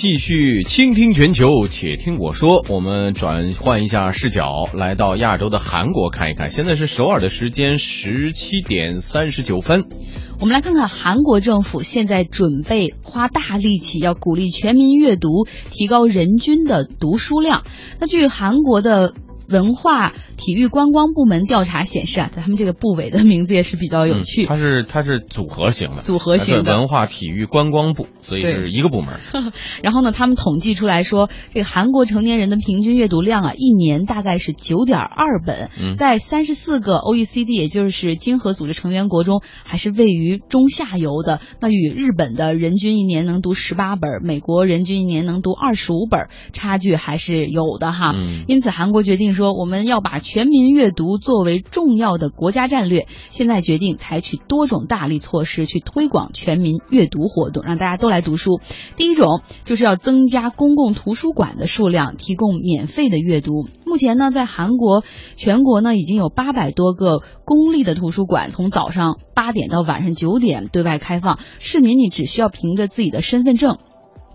继续倾听全球，且听我说。我们转换一下视角，来到亚洲的韩国看一看。现在是首尔的时间十七点三十九分。我们来看看韩国政府现在准备花大力气，要鼓励全民阅读，提高人均的读书量。那据韩国的。文化体育观光部门调查显示啊，他们这个部委的名字也是比较有趣。它是它是组合型的，组合型的文化体育观光部，所以是一个部门。然后呢，他们统计出来说，这个韩国成年人的平均阅读量啊，一年大概是九点二本，在三十四个 OECD 也就是经合组织成员国中，还是位于中下游的。那与日本的人均一年能读十八本，美国人均一年能读二十五本，差距还是有的哈。因此，韩国决定。说我们要把全民阅读作为重要的国家战略，现在决定采取多种大力措施去推广全民阅读活动，让大家都来读书。第一种就是要增加公共图书馆的数量，提供免费的阅读。目前呢，在韩国全国呢已经有八百多个公立的图书馆，从早上八点到晚上九点对外开放，市民你只需要凭着自己的身份证。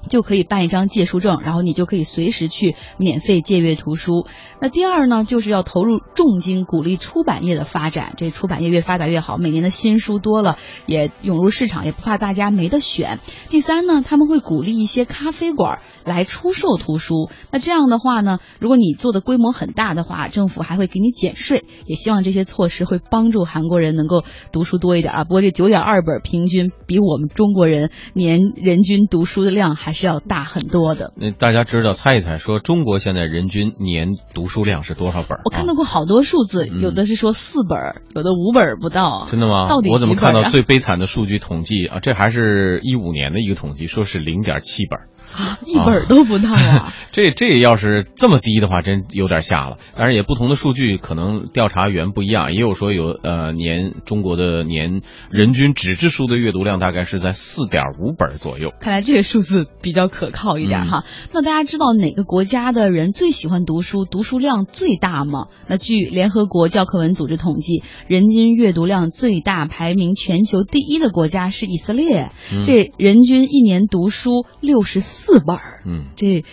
就可以办一张借书证，然后你就可以随时去免费借阅图书。那第二呢，就是要投入重金鼓励出版业的发展，这出版业越发达越好，每年的新书多了，也涌入市场，也不怕大家没得选。第三呢，他们会鼓励一些咖啡馆。来出售图书，那这样的话呢，如果你做的规模很大的话，政府还会给你减税，也希望这些措施会帮助韩国人能够读书多一点啊。不过这九点二本平均比我们中国人年人均读书的量还是要大很多的。那大家知道猜一猜，说中国现在人均年读书量是多少本？我看到过好多数字，有的是说四本，有的五本不到。真的吗？到底我怎么看到最悲惨的数据统计啊？这还是一五年的一个统计，说是零点七本。啊，一本都不到啊！这这要是这么低的话，真有点吓了。当然，也不同的数据可能调查员不一样，也有说有呃年中国的年人均纸质书的阅读量大概是在四点五本左右。看来这个数字比较可靠一点哈。那大家知道哪个国家的人最喜欢读书，读书量最大吗？那据联合国教科文组织统计，人均阅读量最大、排名全球第一的国家是以色列，这人均一年读书六十四。四本儿，嗯，这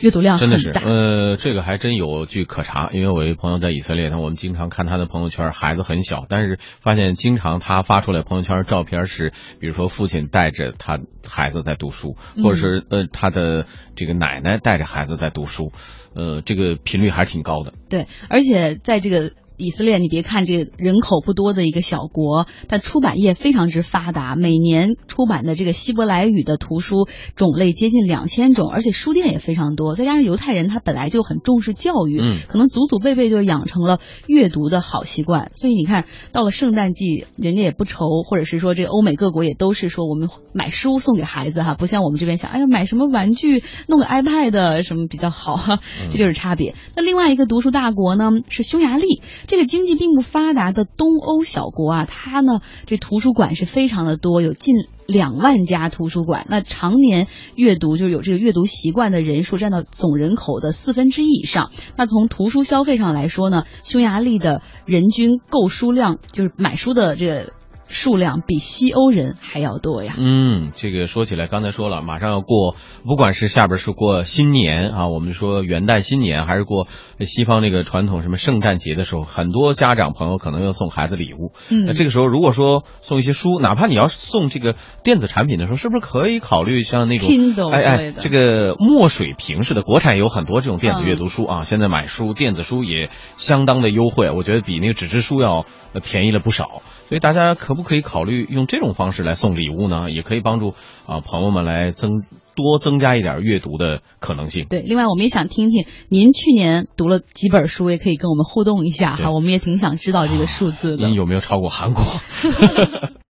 阅读量真的是，呃，这个还真有据可查。因为我一朋友在以色列，他我们经常看他的朋友圈，孩子很小，但是发现经常他发出来朋友圈照片是，比如说父亲带着他孩子在读书，或者是呃他的这个奶奶带着孩子在读书，呃，这个频率还是挺高的。对，而且在这个。以色列，你别看这个人口不多的一个小国，但出版业非常之发达，每年出版的这个希伯来语的图书种类接近两千种，而且书店也非常多。再加上犹太人他本来就很重视教育，嗯，可能祖祖辈辈就养成了阅读的好习惯。所以你看到了圣诞季，人家也不愁，或者是说这个欧美各国也都是说我们买书送给孩子哈，不像我们这边想，哎呀买什么玩具，弄个 iPad 什么比较好哈，这就是差别。那另外一个读书大国呢是匈牙利。这个经济并不发达的东欧小国啊，它呢这图书馆是非常的多，有近两万家图书馆。那常年阅读就是有这个阅读习惯的人数占到总人口的四分之一以上。那从图书消费上来说呢，匈牙利的人均购书量就是买书的这个。数量比西欧人还要多呀。嗯，这个说起来，刚才说了，马上要过，不管是下边是过新年啊，我们说元旦新年，还是过西方那个传统什么圣诞节的时候，很多家长朋友可能要送孩子礼物。嗯，那这个时候如果说送一些书，哪怕你要送这个电子产品的时候，是不是可以考虑像那种哎哎这个墨水屏式的？国产有很多这种电子阅读书啊，现在买书电子书也相当的优惠，我觉得比那个纸质书要便宜了不少。所以大家可不可以考虑用这种方式来送礼物呢？也可以帮助啊朋友们来增多增加一点阅读的可能性。对，另外我们也想听听您去年读了几本书，也可以跟我们互动一下哈，我们也挺想知道这个数字的。您有没有超过韩国？